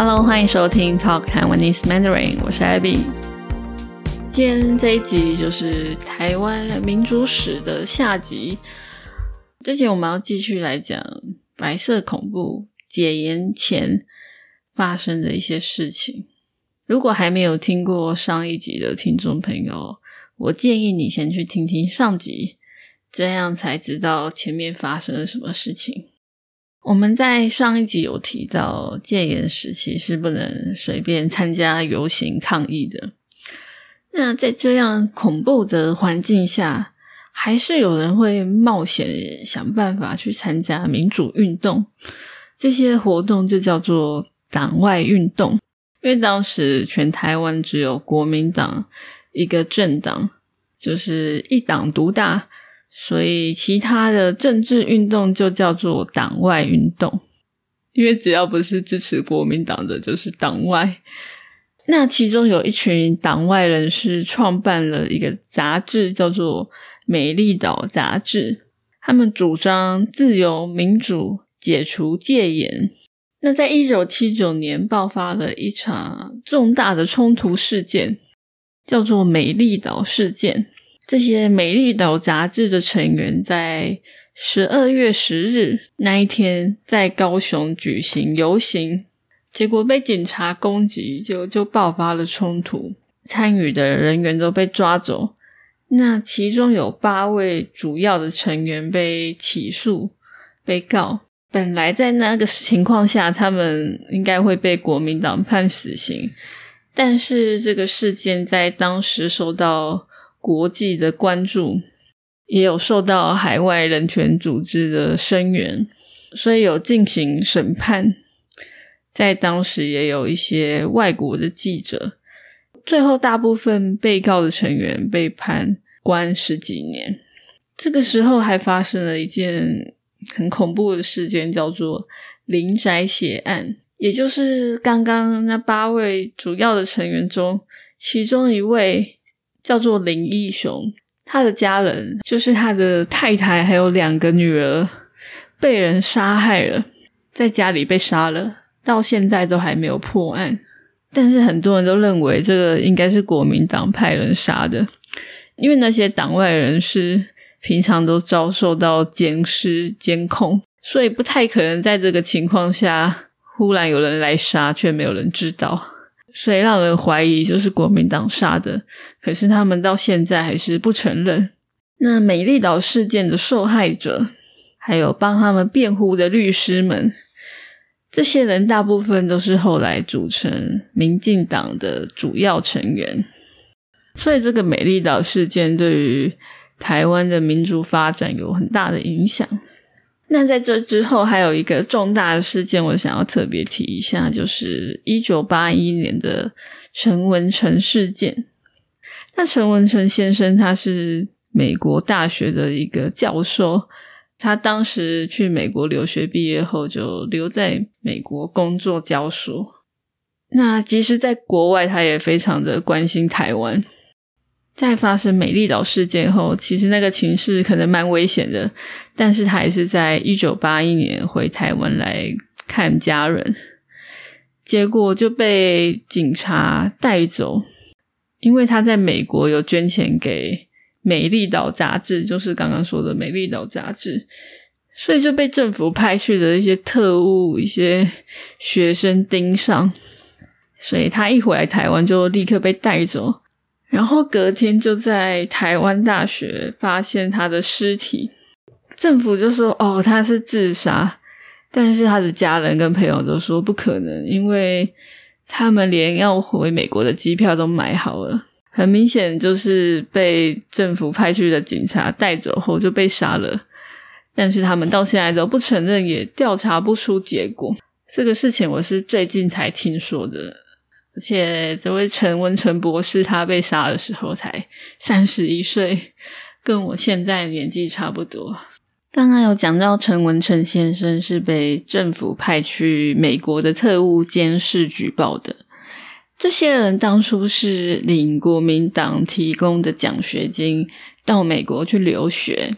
Hello，欢迎收听 Talk Taiwanese Mandarin，我是 Abby。今天这一集就是台湾民主史的下集。这集我们要继续来讲白色恐怖解严前发生的一些事情。如果还没有听过上一集的听众朋友，我建议你先去听听上集，这样才知道前面发生了什么事情。我们在上一集有提到，戒严时期是不能随便参加游行抗议的。那在这样恐怖的环境下，还是有人会冒险想办法去参加民主运动。这些活动就叫做党外运动，因为当时全台湾只有国民党一个政党，就是一党独大。所以，其他的政治运动就叫做党外运动，因为只要不是支持国民党的，就是党外。那其中有一群党外人士创办了一个杂志，叫做《美丽岛杂志》，他们主张自由、民主、解除戒严。那在一九七九年爆发了一场重大的冲突事件，叫做美丽岛事件。这些《美丽岛》杂志的成员在十二月十日那一天在高雄举行游行，结果被警察攻击，就就爆发了冲突，参与的人员都被抓走。那其中有八位主要的成员被起诉、被告。本来在那个情况下，他们应该会被国民党判死刑，但是这个事件在当时受到。国际的关注也有受到海外人权组织的声援，所以有进行审判。在当时也有一些外国的记者，最后大部分被告的成员被判关十几年。这个时候还发生了一件很恐怖的事件，叫做林宅血案，也就是刚刚那八位主要的成员中，其中一位。叫做林义雄，他的家人就是他的太太，还有两个女儿被人杀害了，在家里被杀了，到现在都还没有破案。但是很多人都认为这个应该是国民党派人杀的，因为那些党外人士平常都遭受到监视监控，所以不太可能在这个情况下忽然有人来杀，却没有人知道。所以让人怀疑就是国民党杀的，可是他们到现在还是不承认。那美丽岛事件的受害者，还有帮他们辩护的律师们，这些人大部分都是后来组成民进党的主要成员。所以这个美丽岛事件对于台湾的民主发展有很大的影响。那在这之后，还有一个重大的事件，我想要特别提一下，就是一九八一年的陈文成事件。那陈文成先生他是美国大学的一个教授，他当时去美国留学毕业后，就留在美国工作教书。那即使在国外，他也非常的关心台湾。在发生美丽岛事件后，其实那个情势可能蛮危险的，但是他也是在一九八一年回台湾来看家人，结果就被警察带走，因为他在美国有捐钱给《美丽岛》杂志，就是刚刚说的《美丽岛》杂志，所以就被政府派去的一些特务、一些学生盯上，所以他一回来台湾就立刻被带走。然后隔天就在台湾大学发现他的尸体，政府就说：“哦，他是自杀。”但是他的家人跟朋友都说不可能，因为他们连要回美国的机票都买好了，很明显就是被政府派去的警察带走后就被杀了。但是他们到现在都不承认，也调查不出结果。这个事情我是最近才听说的，而且这位陈文成博士他被杀的时候才三十一岁，跟我现在年纪差不多。刚刚有讲到陈文成先生是被政府派去美国的特务监视举报的，这些人当初是领国民党提供的奖学金到美国去留学，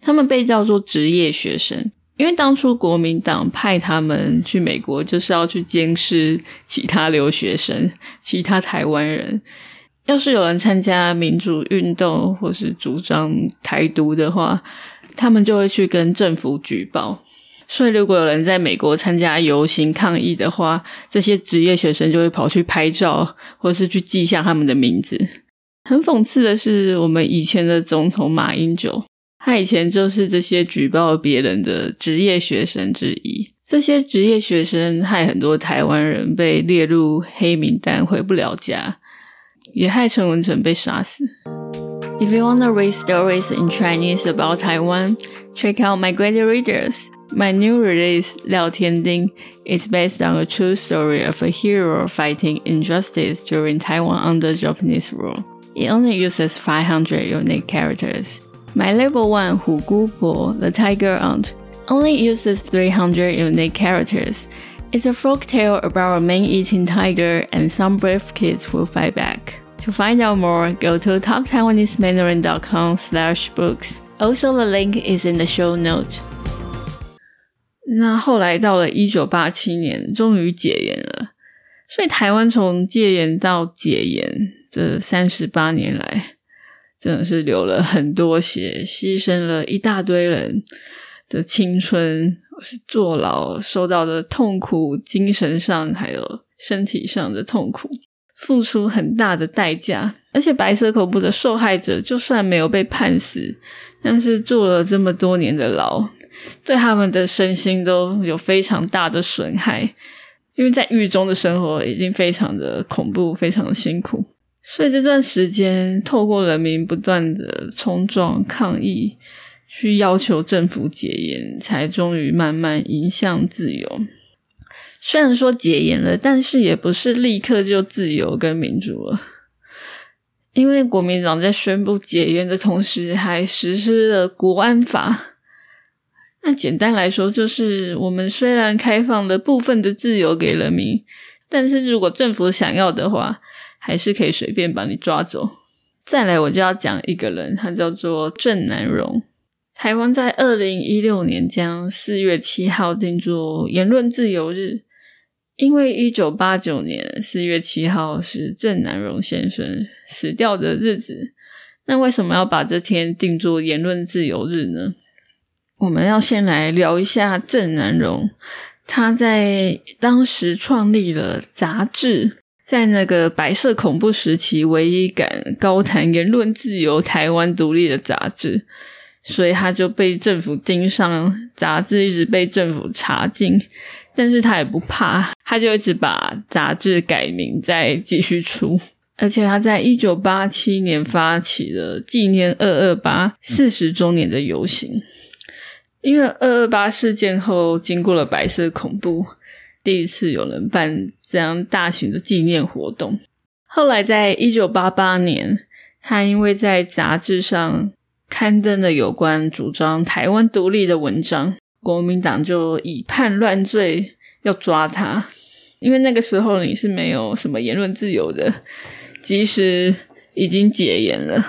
他们被叫做职业学生。因为当初国民党派他们去美国，就是要去监视其他留学生、其他台湾人。要是有人参加民主运动或是主张台独的话，他们就会去跟政府举报。所以，如果有人在美国参加游行抗议的话，这些职业学生就会跑去拍照，或是去记下他们的名字。很讽刺的是，我们以前的总统马英九。他以前就是这些举报别人的职业学生之一。这些职业学生害很多台湾人被列入黑名单，回不了家，也害陈文成被杀死。If you wanna read stories in Chinese about Taiwan, check out my great readers. My new release, Liao Tianding, is based on a true story of a hero fighting injustice during Taiwan under Japanese rule. It only uses 500 unique characters. My level 1 Hu Gu Po, the Tiger Aunt, only uses 300 unique characters. It's a folk tale about a man-eating tiger and some brave kids who fight back. To find out more, go to talktaiwanesemandarin.com slash books. Also, the link is in the show note. 那后来到了一九八七年，终于解严了。所以台湾从戒严到解严这三十八年来，真的是流了很多血，牺牲了一大堆人的青春， 是坐牢受到的痛苦，精神上还有身体上的痛苦，付出很大的代价。而且白色恐怖的受害者，就算没有被判死，但是坐了这么多年的牢，对他们的身心都有非常大的损害，因为在狱中的生活已经非常的恐怖，非常的辛苦。所以这段时间，透过人民不断的冲撞抗议，去要求政府解严，才终于慢慢迎向自由。虽然说解严了，但是也不是立刻就自由跟民主了，因为国民党在宣布解严的同时，还实施了国安法。那简单来说，就是我们虽然开放了部分的自由给人民，但是如果政府想要的话，还是可以随便把你抓走。再来，我就要讲一个人，他叫做郑南荣。台湾在二零一六年将四月七号定作言论自由日，因为一九八九年四月七号是郑南荣先生死掉的日子。那为什么要把这天定作言论自由日呢？我们要先来聊一下郑南荣，他在当时创立了杂志。在那个白色恐怖时期，唯一敢高谈言论自由、台湾独立的杂志，所以他就被政府盯上，杂志一直被政府查禁，但是他也不怕，他就一直把杂志改名，再继续出。而且他在一九八七年发起了纪念二二八四十周年的游行，因为二二八事件后，经过了白色恐怖。第一次有人办这样大型的纪念活动。后来，在一九八八年，他因为在杂志上刊登了有关主张台湾独立的文章，国民党就以叛乱罪要抓他。因为那个时候你是没有什么言论自由的，即使已经解严了，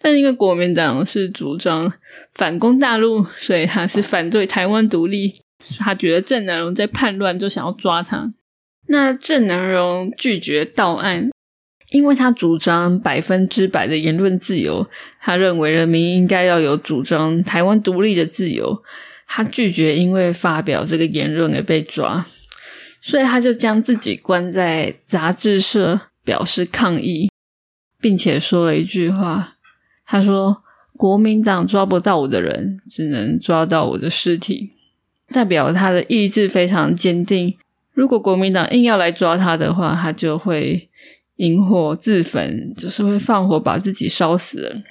但因为国民党是主张反攻大陆，所以他是反对台湾独立。他觉得郑南荣在叛乱，就想要抓他。那郑南荣拒绝到案，因为他主张百分之百的言论自由。他认为人民应该要有主张台湾独立的自由。他拒绝因为发表这个言论而被抓，所以他就将自己关在杂志社，表示抗议，并且说了一句话：“他说国民党抓不到我的人，只能抓到我的尸体。”代表他的意志非常坚定。如果国民党硬要来抓他的话，他就会引火自焚，就是会放火把自己烧死。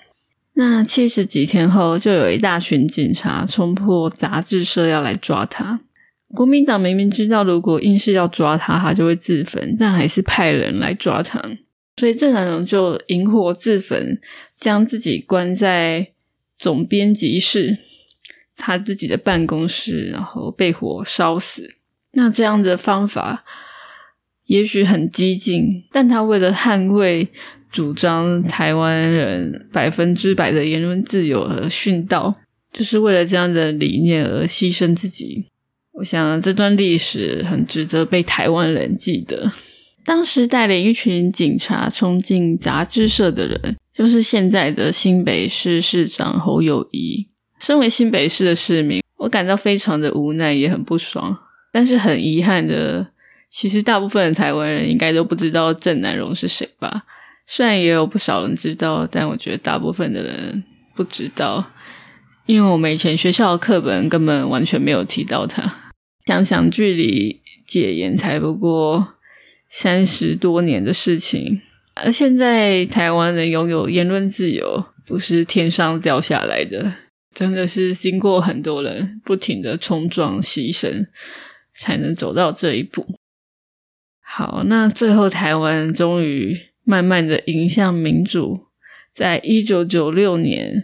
那七十几天后，就有一大群警察冲破杂志社要来抓他。国民党明明知道，如果硬是要抓他，他就会自焚，但还是派人来抓他。所以郑南荣就引火自焚，将自己关在总编辑室，他自己的办公室，然后被火烧死。那这样的方法也许很激进，但他为了捍卫主张台湾人百分之百的言论自由而殉道，就是为了这样的理念而牺牲自己。我想这段历史很值得被台湾人记得。当时带领一群警察冲进杂志社的人，就是现在的新北市市长侯友谊。身为新北市的市民，我感到非常的无奈，也很不爽。但是很遗憾的，其实大部分的台湾人应该都不知道郑南荣是谁吧？虽然也有不少人知道，但我觉得大部分的人不知道，因为我们以前学校的课本根本完全没有提到他。想想距离戒严才不过三十多年的事情，而现在台湾人拥有言论自由，不是天上掉下来的，真的是经过很多人不停的冲撞牺牲，才能走到这一步。好，那最后台湾终于慢慢的迎向民主，在一九九六年，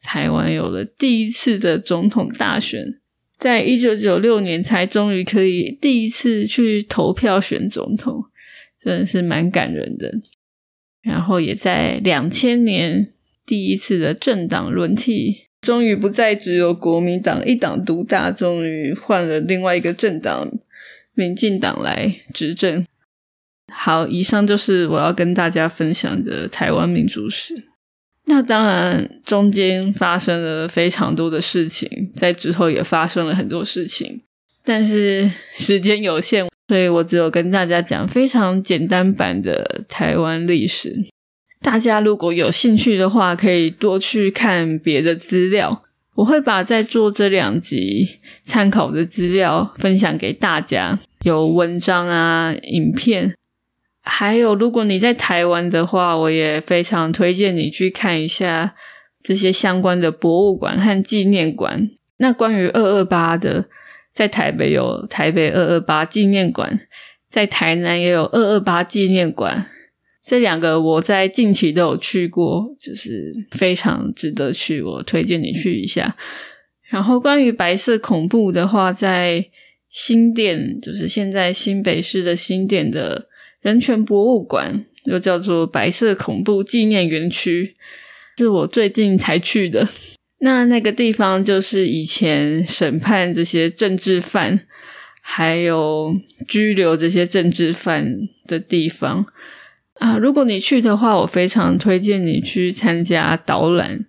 台湾有了第一次的总统大选。在一九九六年才终于可以第一次去投票选总统，真的是蛮感人的。然后也在两千年第一次的政党轮替，终于不再只有国民党一党独大，终于换了另外一个政党民进党来执政。好，以上就是我要跟大家分享的台湾民主史。那当然，中间发生了非常多的事情，在之后也发生了很多事情，但是时间有限，所以我只有跟大家讲非常简单版的台湾历史。大家如果有兴趣的话，可以多去看别的资料，我会把在做这两集参考的资料分享给大家，有文章啊、影片。还有，如果你在台湾的话，我也非常推荐你去看一下这些相关的博物馆和纪念馆。那关于二二八的，在台北有台北二二八纪念馆，在台南也有二二八纪念馆。这两个我在近期都有去过，就是非常值得去，我推荐你去一下。然后关于白色恐怖的话，在新店，就是现在新北市的新店的。人权博物馆又叫做白色恐怖纪念园区，是我最近才去的。那那个地方就是以前审判这些政治犯，还有拘留这些政治犯的地方啊。如果你去的话，我非常推荐你去参加导览，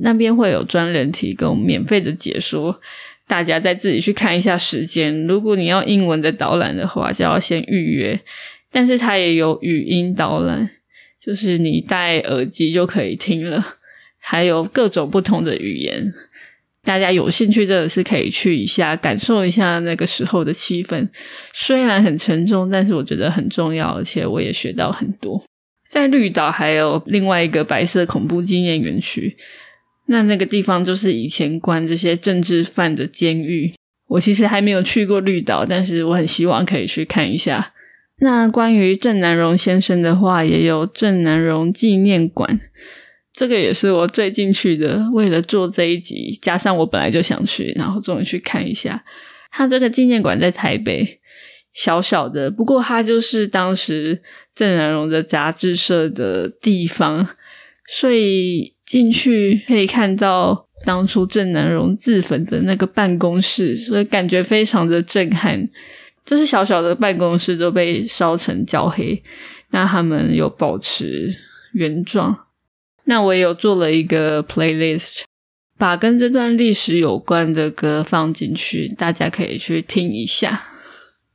那边会有专人提供免费的解说，大家再自己去看一下时间。如果你要英文的导览的话，就要先预约。但是它也有语音导览，就是你戴耳机就可以听了，还有各种不同的语言。大家有兴趣真的是可以去一下，感受一下那个时候的气氛。虽然很沉重，但是我觉得很重要，而且我也学到很多。在绿岛还有另外一个白色恐怖纪念园区，那那个地方就是以前关这些政治犯的监狱。我其实还没有去过绿岛，但是我很希望可以去看一下。那关于郑南荣先生的话，也有郑南荣纪念馆，这个也是我最近去的。为了做这一集，加上我本来就想去，然后终于去看一下。他这个纪念馆在台北，小小的，不过它就是当时郑南荣的杂志社的地方，所以进去可以看到当初郑南荣自焚的那个办公室，所以感觉非常的震撼。就是小小的办公室都被烧成焦黑，那他们有保持原状。那我也有做了一个 playlist，把跟这段历史有关的歌放进去，大家可以去听一下。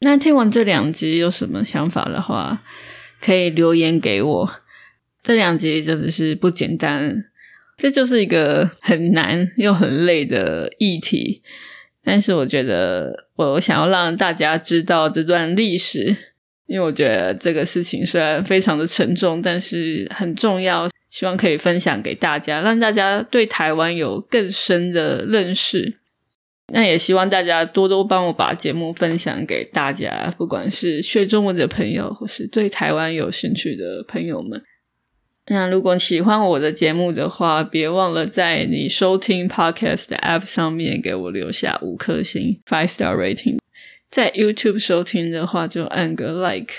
那听完这两集有什么想法的话，可以留言给我。这两集真的是不简单，这就是一个很难又很累的议题。但是我觉得，我想要让大家知道这段历史，因为我觉得这个事情虽然非常的沉重，但是很重要，希望可以分享给大家，让大家对台湾有更深的认识。那也希望大家多多帮我把节目分享给大家，不管是学中文的朋友，或是对台湾有兴趣的朋友们。那如果喜欢我的节目的话，别忘了在你收听 podcast 的 app 上面给我留下五颗星 five star rating。在 YouTube 收听的话，就按个 like。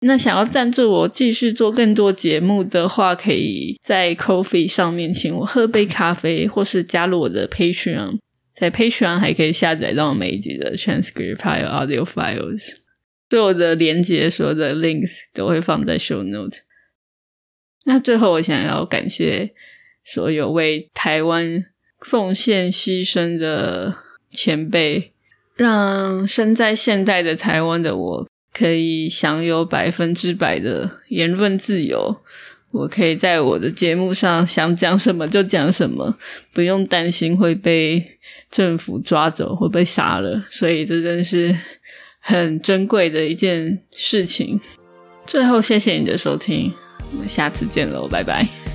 那想要赞助我继续做更多节目的话，可以在 Coffee 上面请我喝杯咖啡，或是加入我的 Patreon。在 Patreon 还可以下载到每一集的 transcript 还有 audio files。所有的连接、所有的 links 都会放在 show note。那最后，我想要感谢所有为台湾奉献牺牲的前辈，让身在现代的台湾的我可以享有百分之百的言论自由。我可以在我的节目上想讲什么就讲什么，不用担心会被政府抓走或被杀了。所以这真是很珍贵的一件事情。最后，谢谢你的收听。我们下次见喽，拜拜。